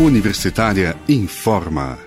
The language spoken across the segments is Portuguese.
Universitária informa.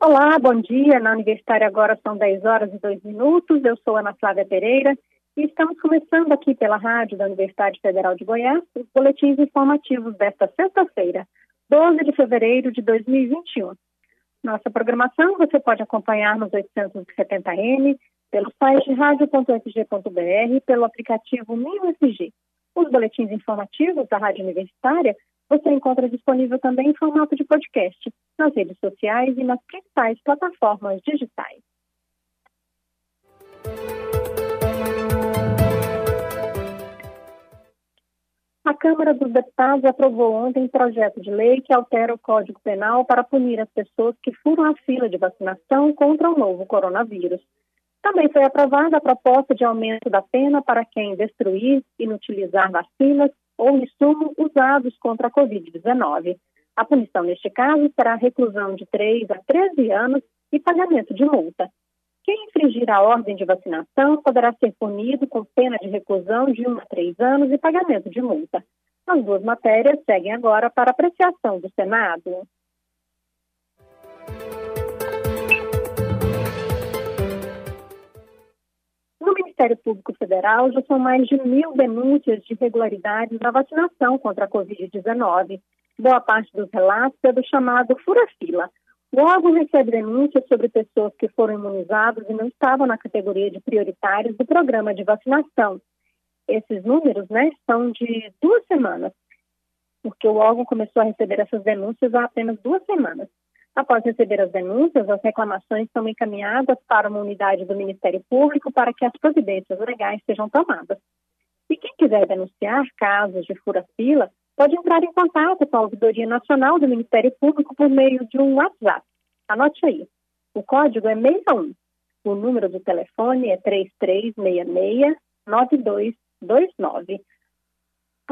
Olá, bom dia. Na Universitária agora são 10 horas e 2 minutos. Eu sou Ana Flávia Pereira e estamos começando aqui pela rádio da Universidade Federal de Goiás os boletins informativos desta sexta-feira, 12 de fevereiro de 2021. Nossa programação você pode acompanhar nos 870M, pelo site radio.fg.br, pelo aplicativo MinUFG. Os boletins informativos da Rádio Universitária você encontra disponível também em formato de podcast, nas redes sociais e nas principais plataformas digitais. A Câmara dos Deputados aprovou ontem um projeto de lei que altera o Código Penal para punir as pessoas que furam a fila de vacinação contra o novo coronavírus. Também foi aprovada a proposta de aumento da pena para quem destruir, inutilizar vacinas ou insumos usados contra a Covid-19. A punição, neste caso, será reclusão de 3 a 13 anos e pagamento de multa. Quem infringir a ordem de vacinação poderá ser punido com pena de reclusão de 1 a 3 anos e pagamento de multa. As duas matérias seguem agora para apreciação do Senado. Ministério Público Federal já são mais de mil denúncias de irregularidades na vacinação contra a Covid-19. Boa parte dos relatos é do chamado fura-fila. O órgão recebe denúncias sobre pessoas que foram imunizadas e não estavam na categoria de prioritários do programa de vacinação. Esses números né, são de duas semanas, porque o órgão começou a receber essas denúncias há apenas duas semanas. Após receber as denúncias, as reclamações são encaminhadas para uma unidade do Ministério Público para que as providências legais sejam tomadas. E quem quiser denunciar casos de fura-fila, pode entrar em contato com a Ouvidoria Nacional do Ministério Público por meio de um WhatsApp. Anote aí. O código é 61. O número do telefone é 3366 9229.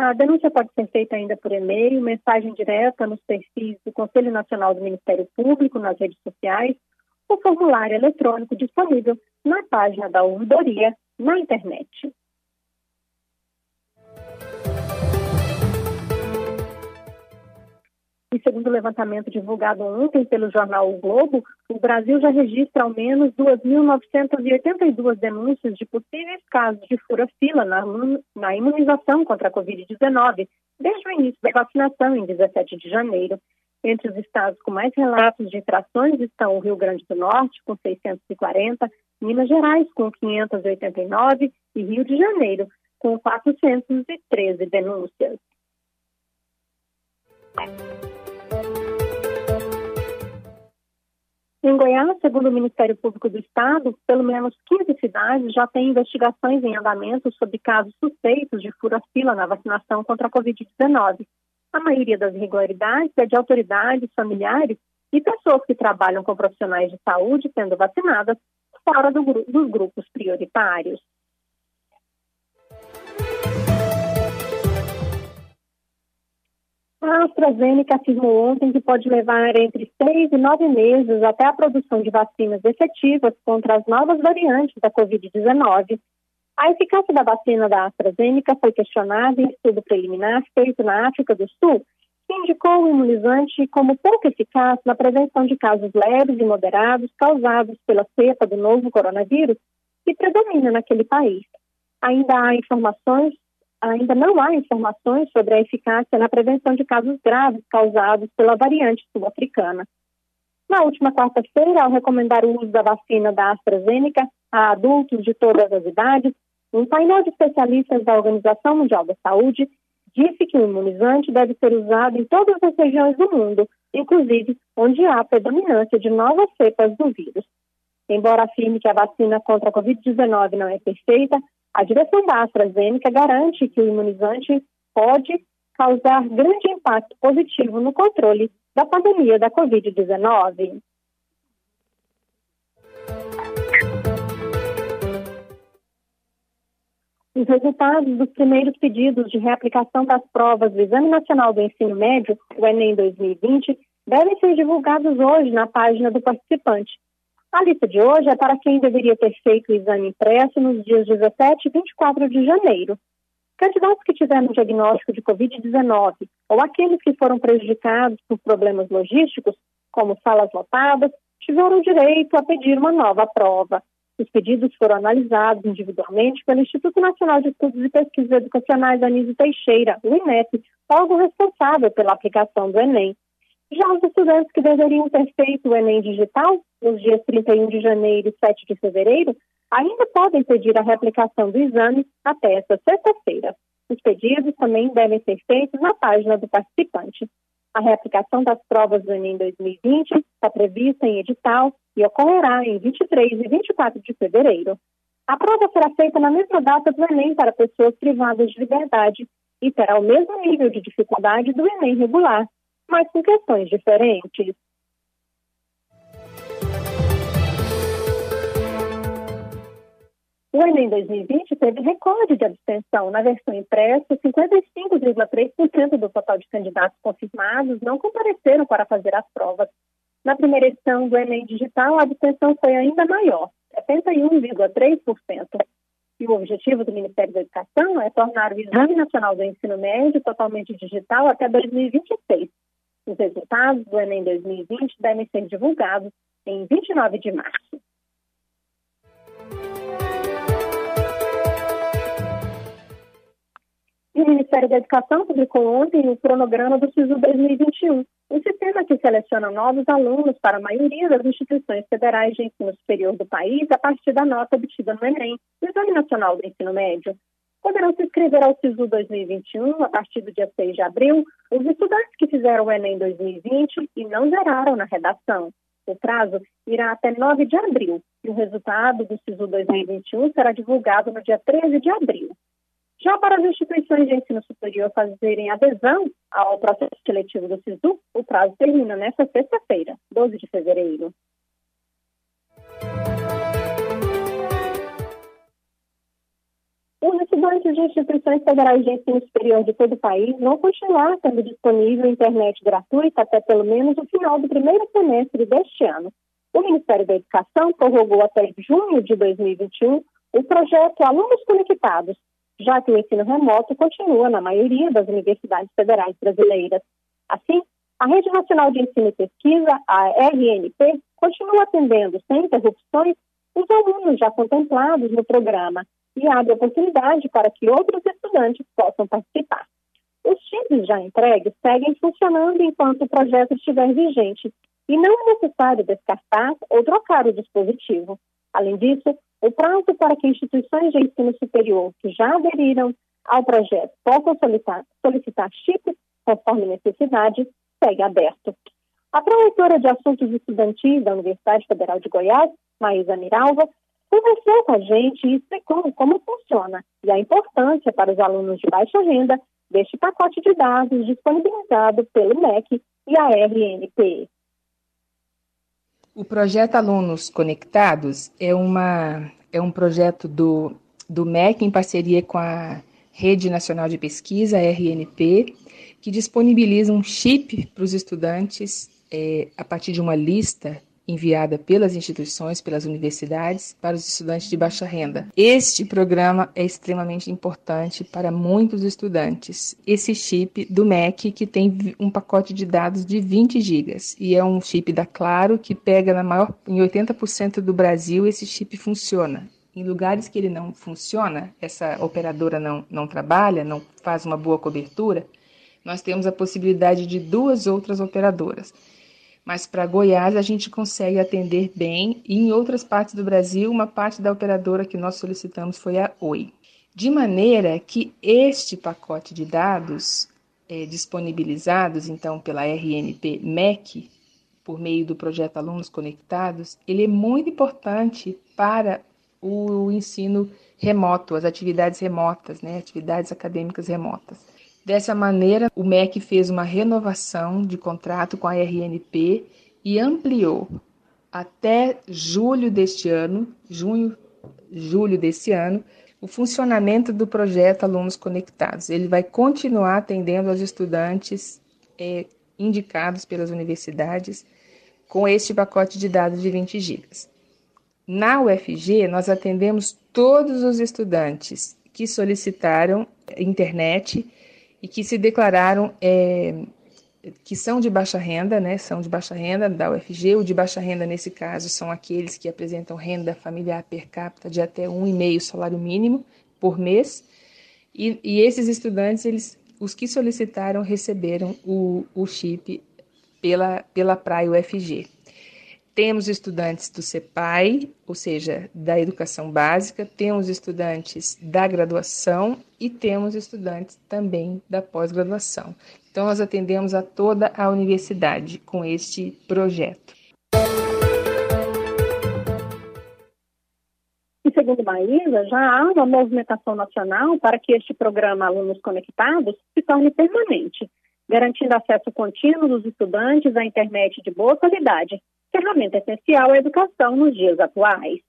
A denúncia pode ser feita ainda por e-mail, mensagem direta nos perfis do Conselho Nacional do Ministério Público, nas redes sociais, ou formulário eletrônico disponível na página da ouvidoria na internet. E segundo o levantamento divulgado ontem pelo jornal O Globo, o Brasil já registra ao menos 2.982 denúncias de possíveis casos de fura-fila na, imunização contra a Covid-19, desde o início da vacinação, em 17 de janeiro. Entre os estados com mais relatos de infrações estão o Rio Grande do Norte, com 640, Minas Gerais, com 589 e Rio de Janeiro, com 413 denúncias. Em Goiás, segundo o Ministério Público do Estado, pelo menos 15 cidades já têm investigações em andamento sobre casos suspeitos de fura-fila na vacinação contra a Covid-19. A maioria das irregularidades é de autoridades, familiares e pessoas que trabalham com profissionais de saúde sendo vacinadas fora do, dos grupos prioritários. A AstraZeneca afirmou ontem que pode levar entre seis e nove meses até a produção de vacinas efetivas contra as novas variantes da Covid-19. A eficácia da vacina da AstraZeneca foi questionada em estudo preliminar feito na África do Sul, que indicou o imunizante como pouco eficaz na prevenção de casos leves e moderados causados pela cepa do novo coronavírus que predomina naquele país. Ainda há informações ainda não há informações sobre a eficácia na prevenção de casos graves causados pela variante sul-africana. Na última quarta-feira, ao recomendar o uso da vacina da AstraZeneca a adultos de todas as idades, um painel de especialistas da Organização Mundial da Saúde disse que o imunizante deve ser usado em todas as regiões do mundo, inclusive onde há predominância de novas cepas do vírus. Embora afirme que a vacina contra a Covid-19 não é perfeita, a direção da AstraZeneca garante que o imunizante pode causar grande impacto positivo no controle da pandemia da Covid-19. Os resultados dos primeiros pedidos de reaplicação das provas do Exame Nacional do Ensino Médio, o Enem 2020, devem ser divulgados hoje na página do participante. A lista de hoje é para quem deveria ter feito o exame impresso nos dias 17 e 24 de janeiro. Candidatos que tiveram diagnóstico de Covid-19 ou aqueles que foram prejudicados por problemas logísticos, como salas lotadas, tiveram direito a pedir uma nova prova. Os pedidos foram analisados individualmente pelo Instituto Nacional de Estudos e Pesquisas Educacionais Anísio Teixeira, o INEP, órgão responsável pela aplicação do Enem. Já os estudantes que deveriam ter feito o Enem digital nos dias 31 de janeiro e 7 de fevereiro ainda podem pedir a reaplicação do exame até esta sexta-feira. Os pedidos também devem ser feitos na página do participante. A reaplicação das provas do Enem 2020 está prevista em edital e ocorrerá em 23 e 24 de fevereiro. A prova será feita na mesma data do Enem para pessoas privadas de liberdade e terá o mesmo nível de dificuldade do Enem regular, mas com questões diferentes. O Enem 2020 teve recorde de abstenção. Na versão impressa, 55,3% do total de candidatos confirmados não compareceram para fazer as provas. Na primeira edição do Enem Digital, a abstenção foi ainda maior, 71,3%. E o objetivo do Ministério da Educação é tornar o Exame Nacional do Ensino Médio totalmente digital até 2026. Os resultados do Enem 2020 devem ser divulgados em 29 de março. o Ministério da Educação publicou ontem o cronograma do SISU 2021, um sistema que seleciona novos alunos para a maioria das instituições federais de ensino superior do país a partir da nota obtida no Enem, no Exame Nacional do Ensino Médio poderão se inscrever ao SISU 2021 a partir do dia 6 de abril os estudantes que fizeram o Enem 2020 e não zeraram na redação. O prazo irá até 9 de abril e o resultado do SISU 2021 será divulgado no dia 13 de abril. Já para as instituições de ensino superior fazerem adesão ao processo seletivo do SISU, o prazo termina nesta sexta-feira, 12 de fevereiro. Os estudantes de instituições federais de ensino superior de todo o país vão continuar tendo disponível internet gratuita até pelo menos o final do primeiro semestre deste ano. O Ministério da Educação prorrogou até junho de 2021 o projeto Alunos Conectados, já que o ensino remoto continua na maioria das universidades federais brasileiras. Assim, a Rede Nacional de Ensino e Pesquisa, a RNP, continua atendendo sem interrupções os alunos já contemplados no programa e abre oportunidade para que outros estudantes possam participar. Os chips já entregues seguem funcionando enquanto o projeto estiver vigente e não é necessário descartar ou trocar o dispositivo. Além disso, o prazo para que instituições de ensino superior que já aderiram ao projeto possam solicitar, solicitar chips conforme necessidade segue aberto. A promotora de assuntos estudantis da Universidade Federal de Goiás, Maísa Miralva, conversou com a gente e explicou como funciona e a importância para os alunos de baixa renda deste pacote de dados disponibilizado pelo MEC e a RNP. O projeto Alunos Conectados é, uma, é um projeto do, do MEC em parceria com a Rede Nacional de Pesquisa, RNP, que disponibiliza um chip para os estudantes é, a partir de uma lista enviada pelas instituições, pelas universidades, para os estudantes de baixa renda. Este programa é extremamente importante para muitos estudantes. Esse chip do MEC, que tem um pacote de dados de 20 gigas, e é um chip da Claro que pega na maior, em 80% do Brasil, esse chip funciona. Em lugares que ele não funciona, essa operadora não, não trabalha, não faz uma boa cobertura, nós temos a possibilidade de duas outras operadoras mas para Goiás a gente consegue atender bem e em outras partes do Brasil, uma parte da operadora que nós solicitamos foi a Oi. De maneira que este pacote de dados é, disponibilizados então pela RNP MEC, por meio do projeto Alunos Conectados, ele é muito importante para o ensino remoto, as atividades remotas, né, atividades acadêmicas remotas. Dessa maneira, o MEC fez uma renovação de contrato com a RNP e ampliou até julho deste ano, junho, julho deste ano, o funcionamento do projeto Alunos Conectados. Ele vai continuar atendendo aos estudantes é, indicados pelas universidades com este pacote de dados de 20 GB. Na UFG, nós atendemos todos os estudantes que solicitaram internet e que se declararam é, que são de baixa renda, né? São de baixa renda da UFG. O de baixa renda, nesse caso, são aqueles que apresentam renda familiar per capita de até um e meio salário mínimo por mês. E, e esses estudantes, eles, os que solicitaram, receberam o, o chip pela, pela Praia UFG. Temos estudantes do CEPAI, ou seja, da educação básica, temos estudantes da graduação e temos estudantes também da pós-graduação. Então, nós atendemos a toda a universidade com este projeto. E segundo Maísa, já há uma movimentação nacional para que este programa Alunos Conectados se torne permanente, garantindo acesso contínuo dos estudantes à internet de boa qualidade, ferramenta essencial à educação nos dias atuais.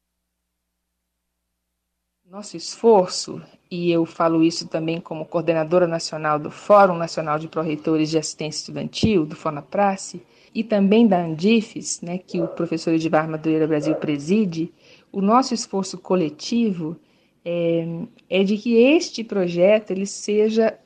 Nosso esforço, e eu falo isso também como coordenadora nacional do Fórum Nacional de Pró-Reitores de Assistência Estudantil, do FONAPRACE, e também da Andifes, né, que o professor Edivar Madureira Brasil preside, o nosso esforço coletivo é, é de que este projeto ele seja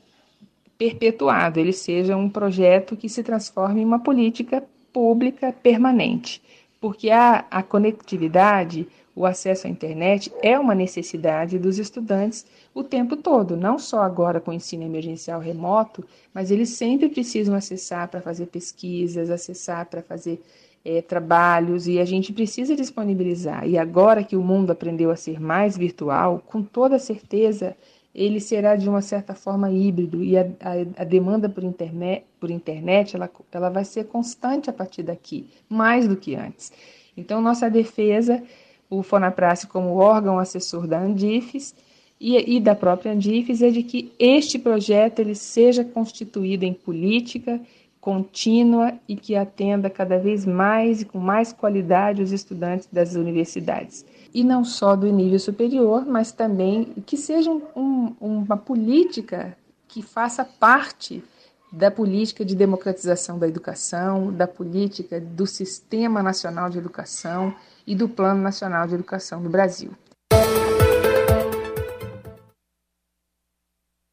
perpetuado, ele seja um projeto que se transforme em uma política pública permanente, porque a, a conectividade, o acesso à internet é uma necessidade dos estudantes o tempo todo, não só agora com o ensino emergencial remoto, mas eles sempre precisam acessar para fazer pesquisas, acessar para fazer é, trabalhos e a gente precisa disponibilizar. E agora que o mundo aprendeu a ser mais virtual, com toda certeza ele será de uma certa forma híbrido e a, a, a, demanda por internet, por internet ela, ela vai ser constante a partir daqui, mais do que antes. Então, nossa defesa, o Fonaprace como órgão assessor da Andifes e, e da própria Andifes, é de que este projeto ele seja constituído em política contínua e que atenda cada vez mais e com mais qualidade os estudantes das universidades e não só do nível superior, mas também que seja um, uma política que faça parte da política de democratização da educação, da política do Sistema Nacional de Educação e do Plano Nacional de Educação do Brasil.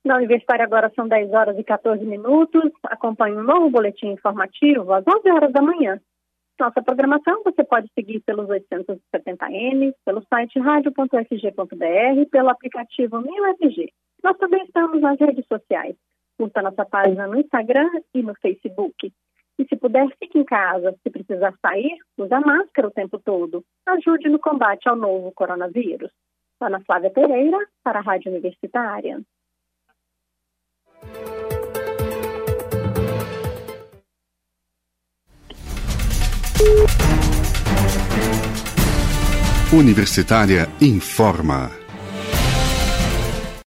Na Universitária agora são 10 horas e 14 minutos. Acompanhe um novo boletim informativo às 11 horas da manhã. Nossa programação você pode seguir pelos 870M, pelo site radio.fg.br, pelo aplicativo MinUFG. Nós também estamos nas redes sociais. Curta nossa página no Instagram e no Facebook. E se puder, fique em casa. Se precisar sair, use a máscara o tempo todo. Ajude no combate ao novo coronavírus. Ana Flávia Pereira, para a Rádio Universitária. Universitária informa.